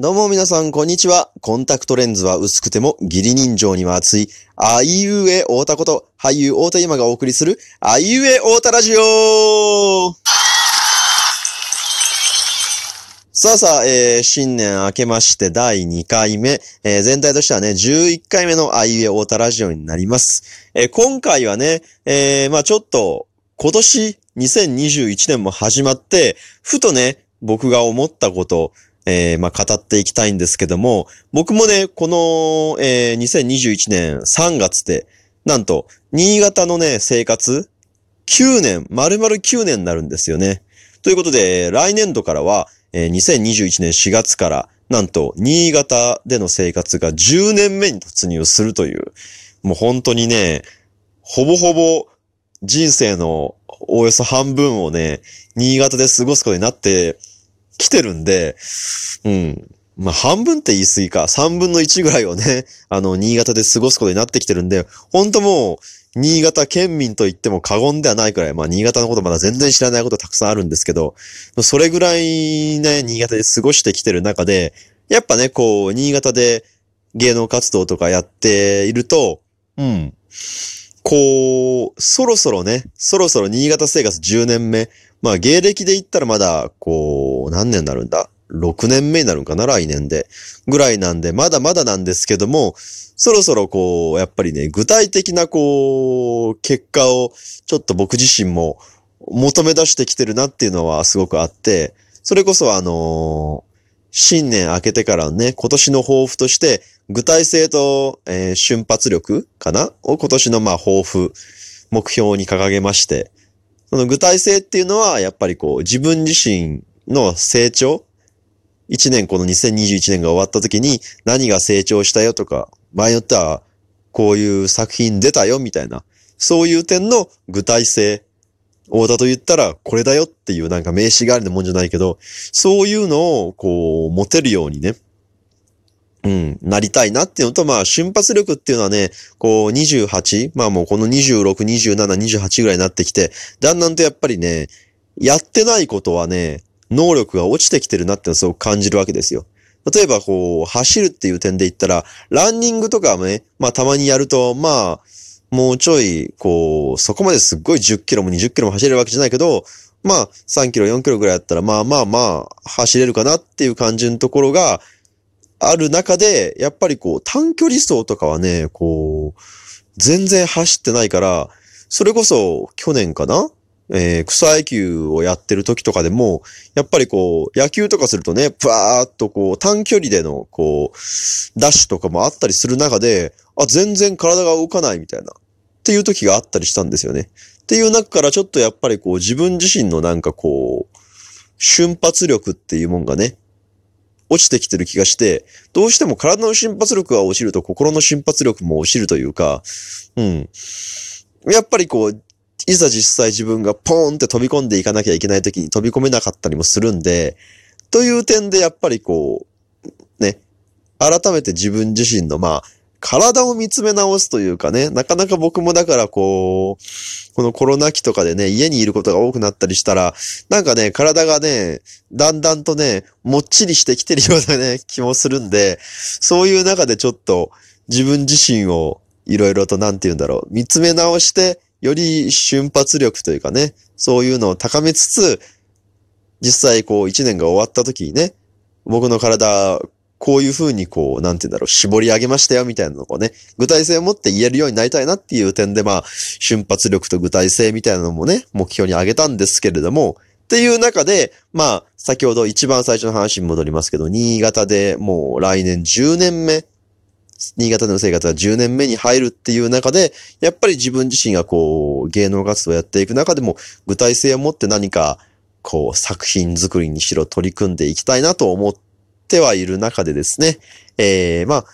どうも皆さん、こんにちは。コンタクトレンズは薄くても義理人情には熱い、あいうえおうたこと、俳優太田今がお送りする、あいうえおうたラジオさあさあ、えー、新年明けまして第2回目、えー、全体としてはね、11回目のあいうえおうたラジオになります。えー、今回はね、えー、まあちょっと、今年2021年も始まって、ふとね、僕が思ったこと、えー、まあ、語っていきたいんですけども、僕もね、この、えー、2021年3月で、なんと、新潟のね、生活、9年、丸々9年になるんですよね。ということで、来年度からは、えー、2021年4月から、なんと、新潟での生活が10年目に突入するという、もう本当にね、ほぼほぼ人生のおよそ半分をね、新潟で過ごすことになってきてるんで、うん。まあ、半分って言い過ぎか。3分の1ぐらいをね、あの、新潟で過ごすことになってきてるんで、ほんともう、新潟県民と言っても過言ではないくらい、まあ、新潟のことまだ全然知らないことたくさんあるんですけど、それぐらいね、新潟で過ごしてきてる中で、やっぱね、こう、新潟で芸能活動とかやっていると、うん。こう、そろそろね、そろそろ新潟生活10年目。まあ芸歴で言ったらまだ、こう、何年になるんだ ?6 年目になるんかな？来年で。ぐらいなんで、まだまだなんですけども、そろそろこう、やっぱりね、具体的なこう、結果を、ちょっと僕自身も求め出してきてるなっていうのはすごくあって、それこそあの新年明けてからね、今年の抱負として、具体性と、えー瞬発力かな？を今年のまあ抱負、目標に掲げまして、その具体性っていうのは、やっぱりこう、自分自身の成長？一年この2021年が終わった時に何が成長したよとか、場合によってはこういう作品出たよみたいな、そういう点の具体性。大田と言ったらこれだよっていうなんか名詞があるもんじゃないけど、そういうのをこう持てるようにね、うん、なりたいなっていうのと、まあ、瞬発力っていうのはね、こう、28? まあもうこの26、27、28ぐらいになってきて、だんだんとやっぱりね、やってないことはね、能力が落ちてきてるなってすごく感じるわけですよ。例えばこう、走るっていう点で言ったら、ランニングとかもね、まあたまにやると、まあ、もうちょい、こう、そこまですっごい10キロも20キロも走れるわけじゃないけど、まあ3キロ、4キロぐらいやったら、まあまあまあ、走れるかなっていう感じのところが、ある中で、やっぱりこう、短距離走とかはね、こう、全然走ってないから、それこそ去年かな？えー草野球をやってる時とかでも、やっぱりこう、野球とかするとね、ぷわーっとこう、短距離での、こう、ダッシュとかもあったりする中で、あ、全然体が動かないみたいな、っていう時があったりしたんですよね。っていう中からちょっとやっぱりこう、自分自身のなんかこう、瞬発力っていうもんがね、落ちてきてる気がして、どうしても体の瞬発力が落ちると心の瞬発力も落ちるというか、うん。やっぱりこう、いざ実際自分がポーンって飛び込んでいかなきゃいけない時に飛び込めなかったりもするんで、という点でやっぱりこう、ね、改めて自分自身のまあ、体を見つめ直すというかね、なかなか僕もだからこう、このコロナ期とかでね、家にいることが多くなったりしたら、なんかね、体がね、だんだんとね、もっちりしてきてるようなね、気もするんで、そういう中でちょっと自分自身をいろいろとなんて言うんだろう、見つめ直して、より瞬発力というかね、そういうのを高めつつ、実際こう一年が終わった時にね、僕の体、こういう風にこう、なんて言うんだろう、絞り上げましたよみたいなのをね、具体性を持って言えるようになりたいなっていう点で、まあ、瞬発力と具体性みたいなのもね、目標に挙げたんですけれども、っていう中で、まあ、先ほど一番最初の話に戻りますけど、新潟でもう来年10年目、新潟での生活が10年目に入るっていう中で、やっぱり自分自身がこう、芸能活動をやっていく中でも、具体性を持って何か、こう、作品作りにしろ取り組んでいきたいなと思ってってはいる中でですね、えー、まあ、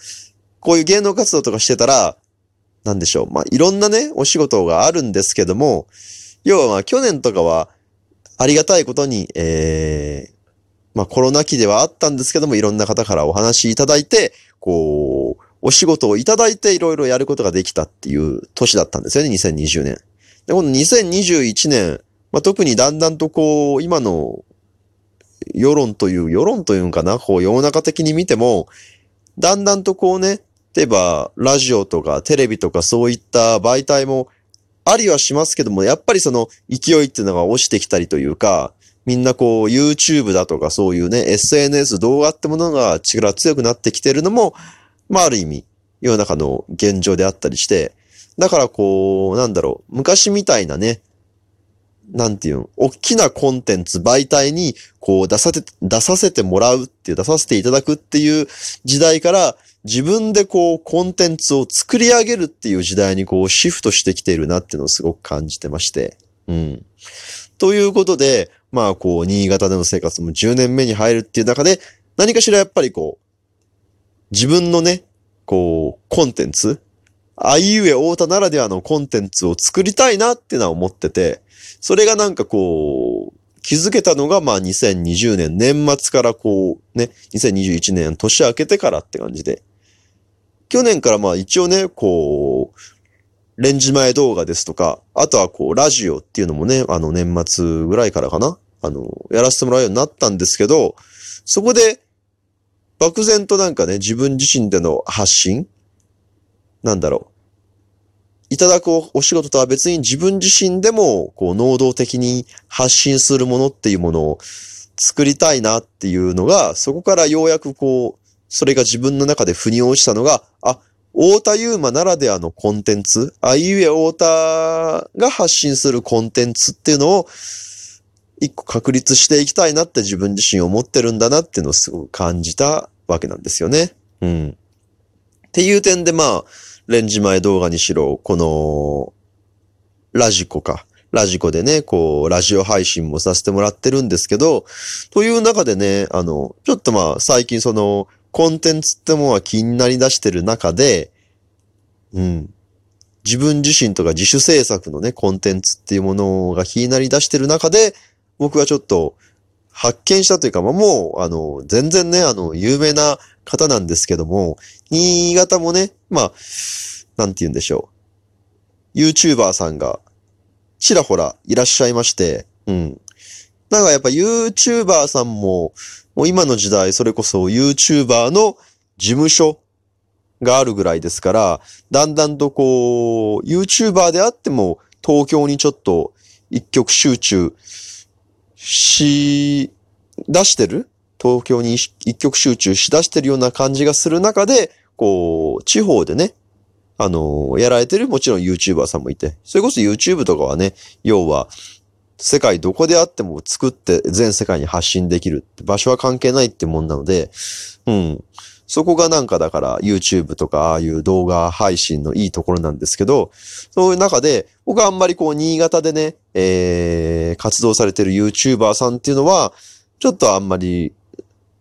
こういう芸能活動とかしてたら、なんでしょう。まあ、いろんなね、お仕事があるんですけども、要はまあ、去年とかは、ありがたいことに、えー、まあ、コロナ期ではあったんですけども、いろんな方からお話いただいて、こう、お仕事をいただいていろいろやることができたっていう年だったんですよね、2020年。で、この2021年、まあ、特にだんだんとこう、今の世論という、世論というんかな、こう世の中的に見ても、だんだんとこうね、例えば、ラジオとかテレビとかそういった媒体もありはしますけども、やっぱりその勢いっていうのが落ちてきたりというか、みんなこう YouTube だとかそういうね、SNS 動画ってものが力強くなってきてるのも、まあある意味、世の中の現状であったりして、だからこう、なんだろう、昔みたいなね、なんていうの、大きなコンテンツ媒体に、こう出させて、出させてもらうっていう、出させていただくっていう時代から、自分でこう、コンテンツを作り上げるっていう時代にこう、シフトしてきているなっていうのをすごく感じてまして。うん。ということで、まあこう、新潟での生活も10年目に入るっていう中で、何かしらやっぱりこう、自分のね、こう、コンテンツあいうえ太田ならではのコンテンツを作りたいなってのは思ってて、それがなんかこう、気づけたのが、まあ2020年年末からこう、ね、2021年年明けてからって感じで。去年からまあ一応ね、こう、レンジ前動画ですとか、あとはこう、ラジオっていうのもね、あの年末ぐらいからかな、あの、やらせてもらうようになったんですけど、そこで、漠然となんかね、自分自身での発信なんだろう。いただくお仕事とは別に自分自身でも、こう、能動的に発信するものっていうものを作りたいなっていうのが、そこからようやくこう、それが自分の中で腑に落ちたのが、あ、太田祐馬ならではのコンテンツ、あいうえ太田が発信するコンテンツっていうのを、一個確立していきたいなって自分自身思ってるんだなっていうのをすごく感じたわけなんですよね。うん。っていう点でまあ、レンジ前動画にしろ、この、ラジコか。ラジコでね、こう、ラジオ配信もさせてもらってるんですけど、という中でね、あの、ちょっとまあ、最近その、コンテンツってものは気になり出してる中で、うん。自分自身とか自主制作のね、コンテンツっていうものが気になり出してる中で、僕はちょっと発見したというか、まあ、もう、あの、全然ね、あの、有名な方なんですけども、新潟もね、まあ、なんて言うんでしょう。YouTuber さんが、ちらほらいらっしゃいまして、うん。なんかやっぱ YouTuber さんも、もう今の時代、それこそ YouTuber の事務所があるぐらいですから、だんだんとこう、YouTuber であっても、東京にちょっと一曲集中し、出してる東京に一極集中しだしてるような感じがする中で、こう、地方でね、あの、やられてるもちろん YouTuber さんもいて、それこそ YouTube とかはね、要は、世界どこであっても作って全世界に発信できる。場所は関係ないってもんなので、うん。そこがなんかだから YouTube とかああいう動画配信のいいところなんですけど、そういう中で僕はあんまりこう新潟でね、えー、活動されてる YouTuber さんっていうのは、ちょっとあんまり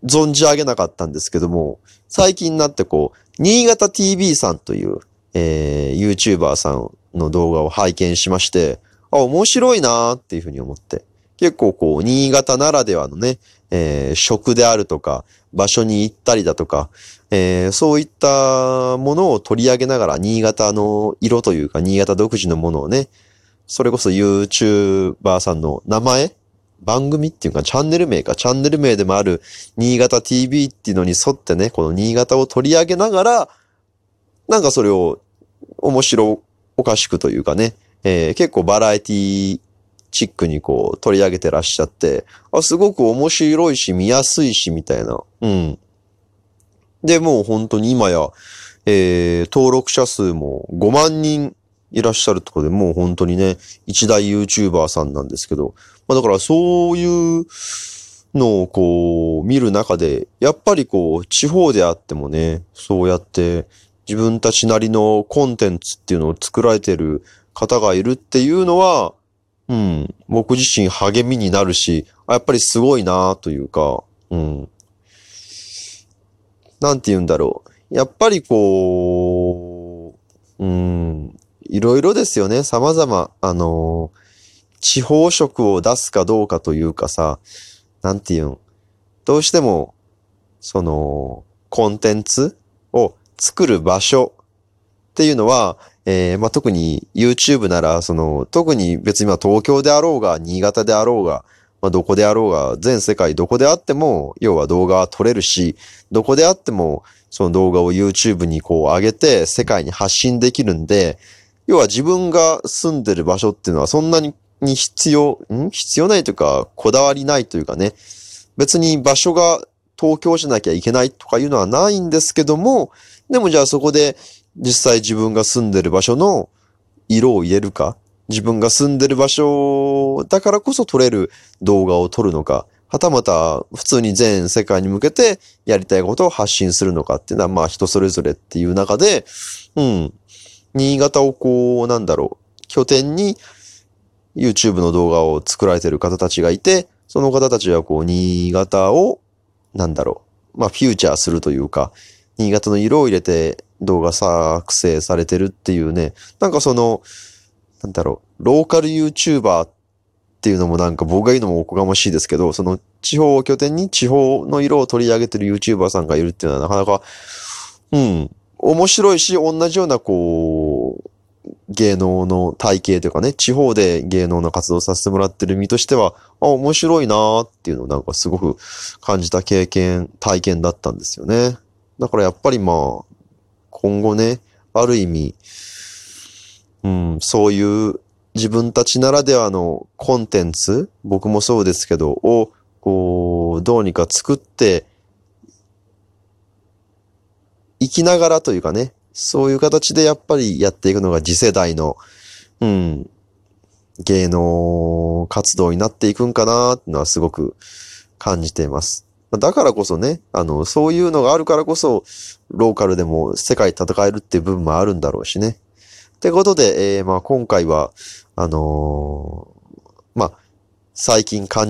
存じ上げなかったんですけども、最近になってこう、新潟 TV さんという、えー、YouTuber さんの動画を拝見しまして、あ、面白いなーっていうふうに思って。結構こう、新潟ならではのね、えー、食であるとか、場所に行ったりだとか、えー、そういったものを取り上げながら、新潟の色というか、新潟独自のものをね、それこそ YouTuber さんの名前番組っていうかチャンネル名か、チャンネル名でもある新潟 TV っていうのに沿ってね、この新潟を取り上げながら、なんかそれを面白おかしくというかね、えー、結構バラエティチックにこう取り上げてらっしゃって、あ、すごく面白いし見やすいしみたいな。うん。で、もう本当に今や、えー、登録者数も5万人いらっしゃるとこでもう本当にね、一大 YouTuber さんなんですけど、まあだからそういうのをこう見る中で、やっぱりこう地方であってもね、そうやって自分たちなりのコンテンツっていうのを作られてる方がいるっていうのは、うん、僕自身励みになるし、やっぱりすごいなというか、うん。なんて言うんだろう。やっぱりこう、うん、いろいろですよね。様々、あの地方色を出すかどうかというかさ、なんて言うん。どうしても、その、コンテンツを作る場所っていうのは、えー、まあ、特に YouTube なら、その、特に別にま東京であろうが、新潟であろうが、まあ、どこであろうが、全世界どこであっても、要は動画は撮れるし、どこであっても、その動画を YouTube にこう上げて世界に発信できるんで、要は自分が住んでる場所っていうのはそんなに必要、ん？必要ないというか、こだわりないというかね、別に場所が東京じゃなきゃいけないとかいうのはないんですけども、でもじゃあそこで実際自分が住んでる場所の色を入れるか、自分が住んでる場所だからこそ撮れる動画を撮るのか、はたまた普通に全世界に向けてやりたいことを発信するのかっていうのはまあ人それぞれっていう中で、うん、新潟をこう、なんだろう、拠点に YouTube の動画を作られてる方たちがいて、その方たちはこう、新潟を、なんだろう、まあフューチャーするというか、新潟の色を入れて動画作成されてるっていうね、なんかその、なんだろう、ローカル YouTuber っていうのもなんか僕が言うのもおこがましいですけど、その地方を拠点に地方の色を取り上げてる YouTuber さんがいるっていうのはなかなか、うん、面白いし、同じようなこう、芸能の体系というかね、地方で芸能の活動させてもらってる身としては、あ、面白いなーっていうのをなんかすごく感じた経験、体験だったんですよね。だからやっぱりまあ、今後ね、ある意味、うん、そういう自分たちならではのコンテンツ、僕もそうですけど、を、こう、どうにか作って、生きながらというかね、そういう形でやっぱりやっていくのが次世代の、うん、芸能活動になっていくんかなっていうのはすごく感じています。だからこそね、あの、そういうのがあるからこそ、ローカルでも世界戦えるっていう部分もあるんだろうしね。ってことで、えー、まあ今回は、あのー、まあ、最近感